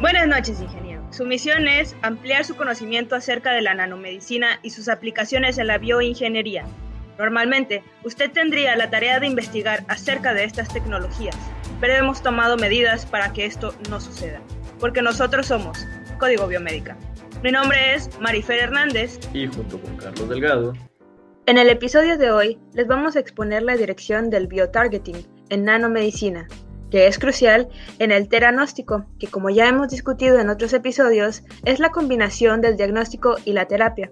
Buenas noches, ingeniero. Su misión es ampliar su conocimiento acerca de la nanomedicina y sus aplicaciones en la bioingeniería. Normalmente, usted tendría la tarea de investigar acerca de estas tecnologías, pero hemos tomado medidas para que esto no suceda, porque nosotros somos Código Biomédica. Mi nombre es Marifer Hernández y junto con Carlos Delgado. En el episodio de hoy les vamos a exponer la dirección del biotargeting en nanomedicina, que es crucial en el teranóstico, que como ya hemos discutido en otros episodios, es la combinación del diagnóstico y la terapia.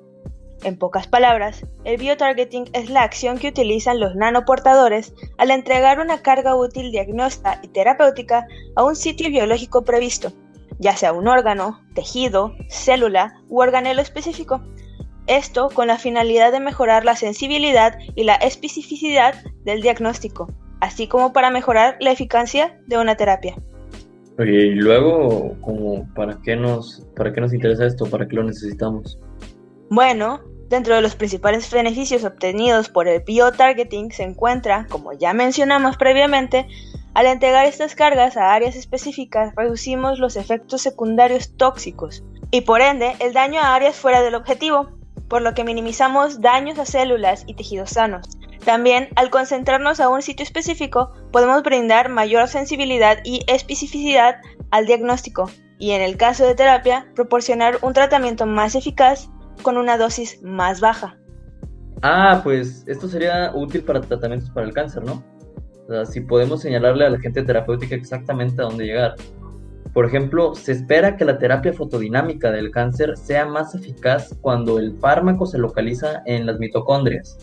En pocas palabras, el biotargeting es la acción que utilizan los nanoportadores al entregar una carga útil diagnóstica y terapéutica a un sitio biológico previsto, ya sea un órgano, tejido, célula u organelo específico. Esto con la finalidad de mejorar la sensibilidad y la especificidad del diagnóstico, así como para mejorar la eficacia de una terapia. y luego, ¿para, qué nos, ¿para qué nos interesa esto? ¿Para qué lo necesitamos? Bueno, dentro de los principales beneficios obtenidos por el biotargeting se encuentra, como ya mencionamos previamente, al entregar estas cargas a áreas específicas reducimos los efectos secundarios tóxicos y por ende el daño a áreas fuera del objetivo, por lo que minimizamos daños a células y tejidos sanos. También, al concentrarnos a un sitio específico, podemos brindar mayor sensibilidad y especificidad al diagnóstico y, en el caso de terapia, proporcionar un tratamiento más eficaz con una dosis más baja. Ah, pues esto sería útil para tratamientos para el cáncer, ¿no? O si podemos señalarle a la gente terapéutica exactamente a dónde llegar. Por ejemplo, se espera que la terapia fotodinámica del cáncer sea más eficaz cuando el fármaco se localiza en las mitocondrias,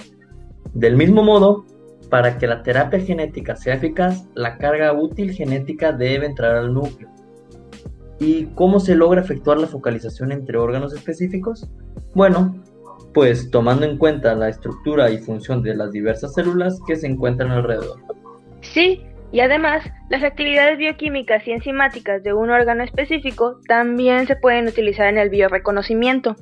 del mismo modo, para que la terapia genética sea eficaz, la carga útil genética debe entrar al núcleo. ¿Y cómo se logra efectuar la focalización entre órganos específicos? Bueno, pues tomando en cuenta la estructura y función de las diversas células que se encuentran alrededor. Sí, y además, las actividades bioquímicas y enzimáticas de un órgano específico también se pueden utilizar en el bioreconocimiento.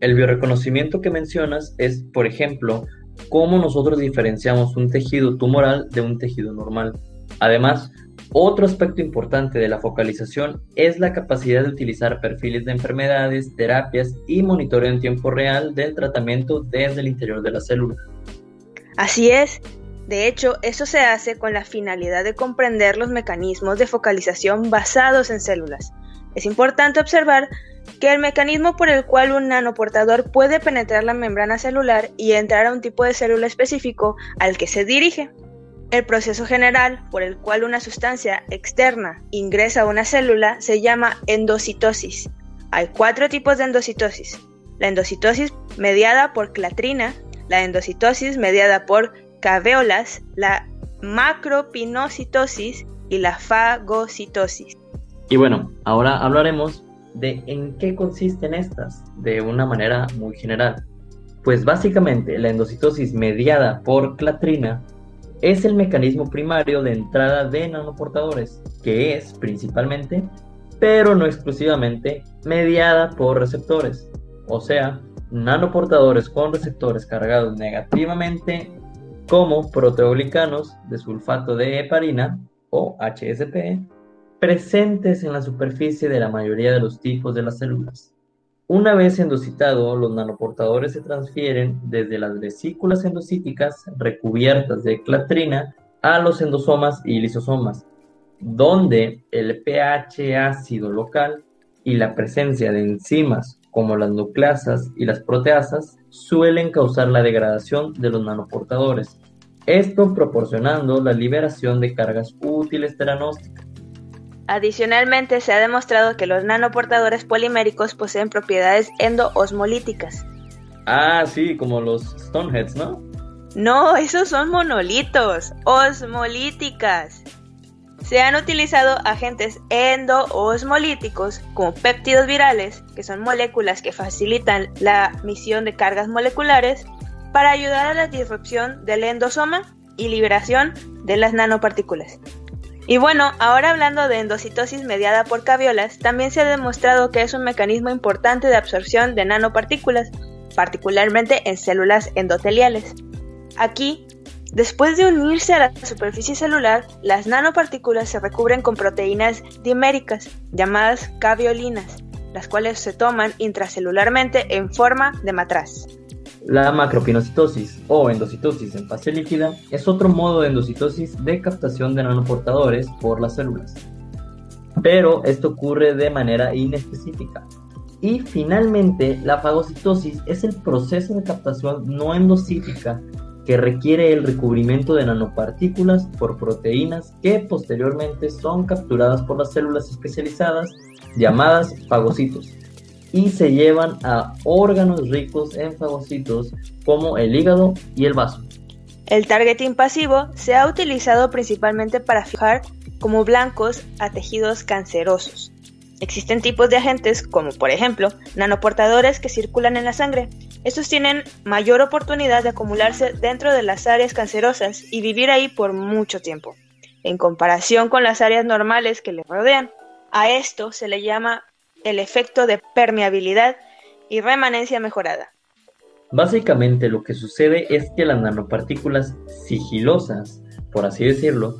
El bioreconocimiento que mencionas es, por ejemplo, cómo nosotros diferenciamos un tejido tumoral de un tejido normal. Además, otro aspecto importante de la focalización es la capacidad de utilizar perfiles de enfermedades, terapias y monitoreo en tiempo real del tratamiento desde el interior de la célula. Así es. De hecho, eso se hace con la finalidad de comprender los mecanismos de focalización basados en células. Es importante observar que el mecanismo por el cual un nanoportador puede penetrar la membrana celular y entrar a un tipo de célula específico al que se dirige. El proceso general por el cual una sustancia externa ingresa a una célula se llama endocitosis. Hay cuatro tipos de endocitosis. La endocitosis mediada por clatrina, la endocitosis mediada por caveolas, la macropinocitosis y la fagocitosis. Y bueno, ahora hablaremos de en qué consisten estas de una manera muy general. Pues básicamente la endocitosis mediada por clatrina es el mecanismo primario de entrada de nanoportadores, que es principalmente, pero no exclusivamente, mediada por receptores, o sea, nanoportadores con receptores cargados negativamente como proteoglicanos de sulfato de heparina o HSP presentes en la superficie de la mayoría de los tipos de las células. Una vez endocitado, los nanoportadores se transfieren desde las vesículas endocíticas recubiertas de clatrina a los endosomas y lisosomas, donde el pH ácido local y la presencia de enzimas como las nucleasas y las proteasas suelen causar la degradación de los nanoportadores, esto proporcionando la liberación de cargas útiles teranósticas. Adicionalmente, se ha demostrado que los nanoportadores poliméricos poseen propiedades endoosmolíticas. Ah, sí, como los Stoneheads, ¿no? No, esos son monolitos, osmolíticas. Se han utilizado agentes endoosmolíticos como péptidos virales, que son moléculas que facilitan la misión de cargas moleculares, para ayudar a la disrupción del endosoma y liberación de las nanopartículas. Y bueno, ahora hablando de endocitosis mediada por caviolas, también se ha demostrado que es un mecanismo importante de absorción de nanopartículas, particularmente en células endoteliales. Aquí, Después de unirse a la superficie celular, las nanopartículas se recubren con proteínas diméricas, llamadas caviolinas, las cuales se toman intracelularmente en forma de matraz. La macropinocitosis o endocitosis en fase líquida es otro modo de endocitosis de captación de nanoportadores por las células. Pero esto ocurre de manera inespecífica. Y finalmente, la fagocitosis es el proceso de captación no endocítica que requiere el recubrimiento de nanopartículas por proteínas que posteriormente son capturadas por las células especializadas llamadas fagocitos y se llevan a órganos ricos en fagocitos como el hígado y el vaso. El targeting pasivo se ha utilizado principalmente para fijar como blancos a tejidos cancerosos. Existen tipos de agentes como por ejemplo nanoportadores que circulan en la sangre. Estos tienen mayor oportunidad de acumularse dentro de las áreas cancerosas y vivir ahí por mucho tiempo, en comparación con las áreas normales que les rodean. A esto se le llama el efecto de permeabilidad y remanencia mejorada. Básicamente lo que sucede es que las nanopartículas sigilosas, por así decirlo,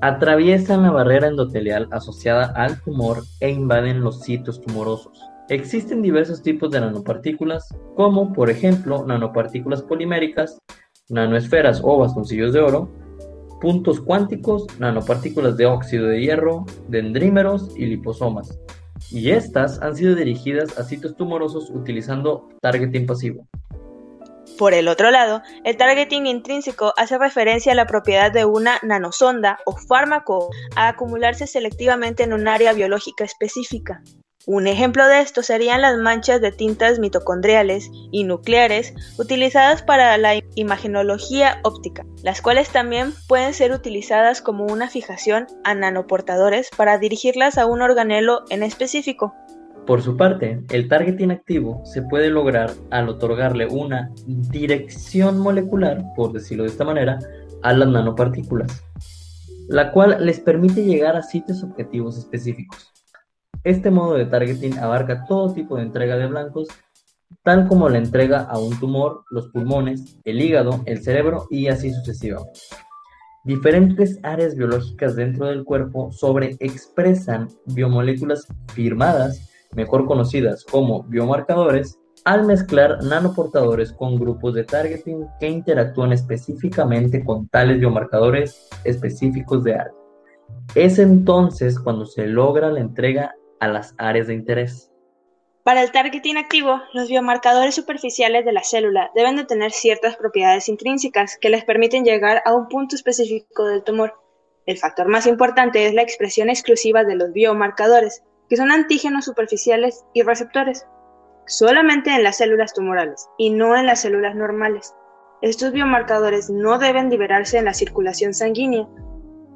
atraviesan la barrera endotelial asociada al tumor e invaden los sitios tumorosos. Existen diversos tipos de nanopartículas, como por ejemplo nanopartículas poliméricas, nanoesferas o bastoncillos de oro, puntos cuánticos, nanopartículas de óxido de hierro, dendrímeros y liposomas. Y estas han sido dirigidas a sitios tumorosos utilizando targeting pasivo. Por el otro lado, el targeting intrínseco hace referencia a la propiedad de una nanosonda o fármaco a acumularse selectivamente en un área biológica específica. Un ejemplo de esto serían las manchas de tintas mitocondriales y nucleares utilizadas para la imagenología óptica, las cuales también pueden ser utilizadas como una fijación a nanoportadores para dirigirlas a un organelo en específico. Por su parte, el targeting activo se puede lograr al otorgarle una dirección molecular, por decirlo de esta manera, a las nanopartículas, la cual les permite llegar a sitios objetivos específicos. Este modo de targeting abarca todo tipo de entrega de blancos, tal como la entrega a un tumor, los pulmones, el hígado, el cerebro y así sucesivamente. Diferentes áreas biológicas dentro del cuerpo sobreexpresan biomoléculas firmadas mejor conocidas como biomarcadores, al mezclar nanoportadores con grupos de targeting que interactúan específicamente con tales biomarcadores específicos de área. Es entonces cuando se logra la entrega a las áreas de interés. Para el targeting activo, los biomarcadores superficiales de la célula deben de tener ciertas propiedades intrínsecas que les permiten llegar a un punto específico del tumor. El factor más importante es la expresión exclusiva de los biomarcadores, que son antígenos superficiales y receptores, solamente en las células tumorales y no en las células normales. Estos biomarcadores no deben liberarse en la circulación sanguínea,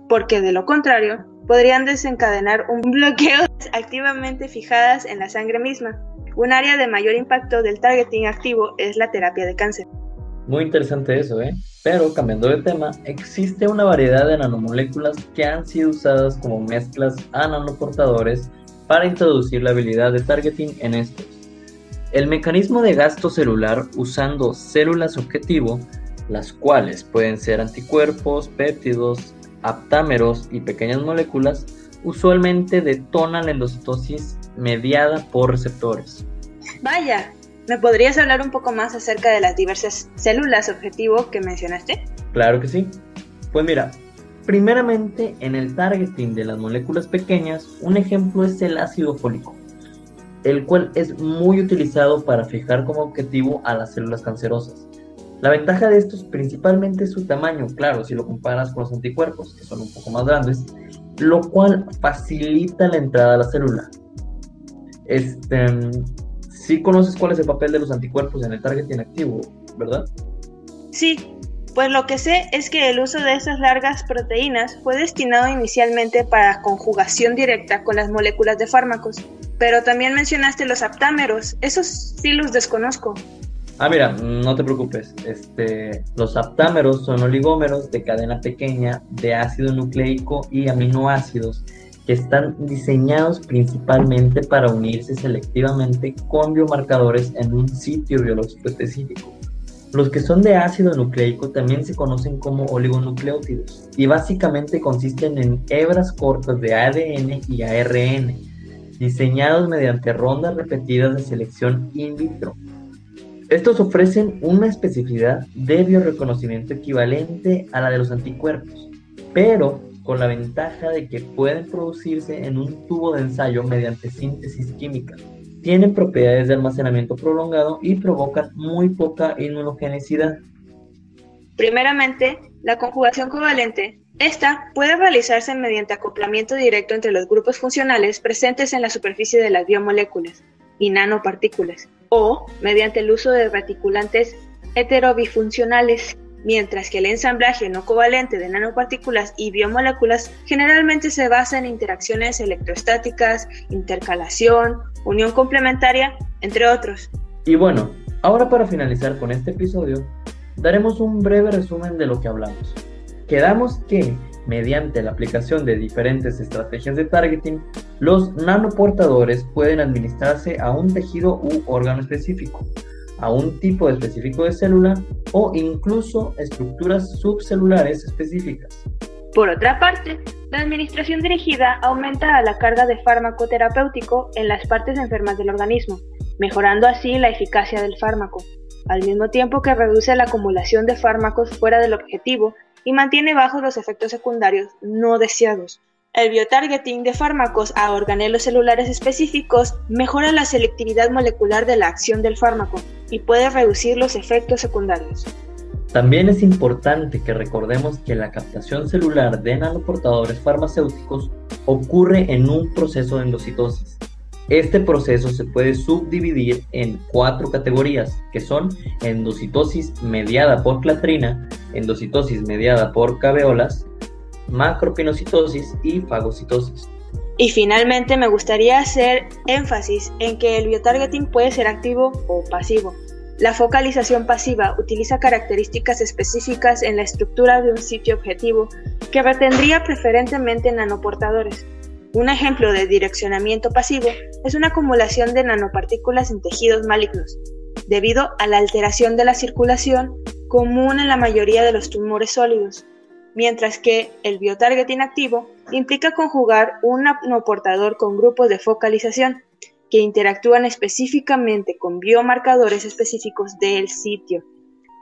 porque de lo contrario podrían desencadenar un bloqueo activamente fijadas en la sangre misma. Un área de mayor impacto del targeting activo es la terapia de cáncer. Muy interesante eso, ¿eh? Pero cambiando de tema, existe una variedad de nanomoléculas que han sido usadas como mezclas a nanoportadores para introducir la habilidad de targeting en estos. El mecanismo de gasto celular usando células objetivo, las cuales pueden ser anticuerpos, péptidos, aptámeros y pequeñas moléculas, usualmente detona la endocitosis mediada por receptores. Vaya, ¿me podrías hablar un poco más acerca de las diversas células objetivo que mencionaste? Claro que sí. Pues mira, Primeramente, en el targeting de las moléculas pequeñas, un ejemplo es el ácido fólico, el cual es muy utilizado para fijar como objetivo a las células cancerosas. La ventaja de estos principalmente es su tamaño, claro, si lo comparas con los anticuerpos, que son un poco más grandes, lo cual facilita la entrada a la célula. Este, sí conoces cuál es el papel de los anticuerpos en el targeting activo, ¿verdad? Sí, pues lo que sé es que el uso de estas largas proteínas fue destinado inicialmente para conjugación directa con las moléculas de fármacos, pero también mencionaste los aptámeros, esos sí los desconozco. Ah, mira, no te preocupes. Este, los aptámeros son oligómeros de cadena pequeña de ácido nucleico y aminoácidos que están diseñados principalmente para unirse selectivamente con biomarcadores en un sitio biológico específico. Los que son de ácido nucleico también se conocen como oligonucleótidos y básicamente consisten en hebras cortas de ADN y ARN, diseñados mediante rondas repetidas de selección in vitro. Estos ofrecen una especificidad de bioreconocimiento equivalente a la de los anticuerpos, pero con la ventaja de que pueden producirse en un tubo de ensayo mediante síntesis química. Tienen propiedades de almacenamiento prolongado y provocan muy poca inmunogenicidad. Primeramente, la conjugación covalente. Esta puede realizarse mediante acoplamiento directo entre los grupos funcionales presentes en la superficie de las biomoléculas y nanopartículas, o mediante el uso de reticulantes heterobifuncionales mientras que el ensamblaje no covalente de nanopartículas y biomoléculas generalmente se basa en interacciones electrostáticas, intercalación, unión complementaria, entre otros. Y bueno, ahora para finalizar con este episodio, daremos un breve resumen de lo que hablamos. Quedamos que, mediante la aplicación de diferentes estrategias de targeting, los nanoportadores pueden administrarse a un tejido u órgano específico, a un tipo específico de célula o incluso estructuras subcelulares específicas. Por otra parte, la administración dirigida aumenta la carga de fármaco terapéutico en las partes enfermas del organismo, mejorando así la eficacia del fármaco, al mismo tiempo que reduce la acumulación de fármacos fuera del objetivo y mantiene bajos los efectos secundarios no deseados. El biotargeting de fármacos a organelos celulares específicos mejora la selectividad molecular de la acción del fármaco y puede reducir los efectos secundarios. También es importante que recordemos que la captación celular de nanoportadores farmacéuticos ocurre en un proceso de endocitosis. Este proceso se puede subdividir en cuatro categorías, que son endocitosis mediada por clatrina, endocitosis mediada por caveolas, macropinocitosis y fagocitosis. Y finalmente me gustaría hacer énfasis en que el biotargeting puede ser activo o pasivo. La focalización pasiva utiliza características específicas en la estructura de un sitio objetivo que retendría preferentemente nanoportadores. Un ejemplo de direccionamiento pasivo es una acumulación de nanopartículas en tejidos malignos, debido a la alteración de la circulación común en la mayoría de los tumores sólidos mientras que el biotargeting activo implica conjugar un nanoportador con grupos de focalización que interactúan específicamente con biomarcadores específicos del sitio.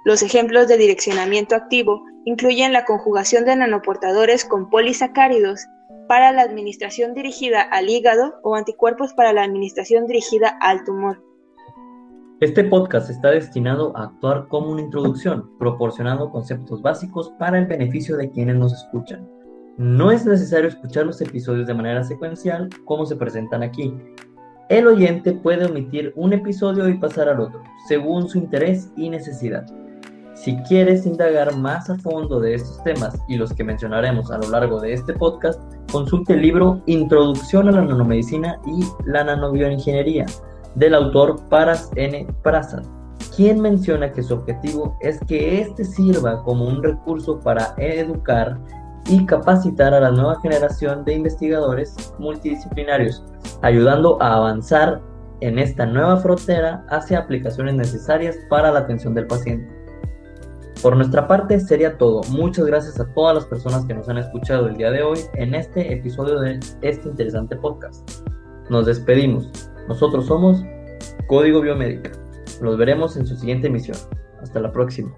Los ejemplos de direccionamiento activo incluyen la conjugación de nanoportadores con polisacáridos para la administración dirigida al hígado o anticuerpos para la administración dirigida al tumor. Este podcast está destinado a actuar como una introducción, proporcionando conceptos básicos para el beneficio de quienes nos escuchan. No es necesario escuchar los episodios de manera secuencial como se presentan aquí. El oyente puede omitir un episodio y pasar al otro, según su interés y necesidad. Si quieres indagar más a fondo de estos temas y los que mencionaremos a lo largo de este podcast, consulte el libro Introducción a la nanomedicina y la nanobioingeniería del autor Paras N. Prasad, quien menciona que su objetivo es que éste sirva como un recurso para educar y capacitar a la nueva generación de investigadores multidisciplinarios, ayudando a avanzar en esta nueva frontera hacia aplicaciones necesarias para la atención del paciente. Por nuestra parte sería todo. Muchas gracias a todas las personas que nos han escuchado el día de hoy en este episodio de este interesante podcast. Nos despedimos. Nosotros somos Código Biomédica. Los veremos en su siguiente emisión. Hasta la próxima.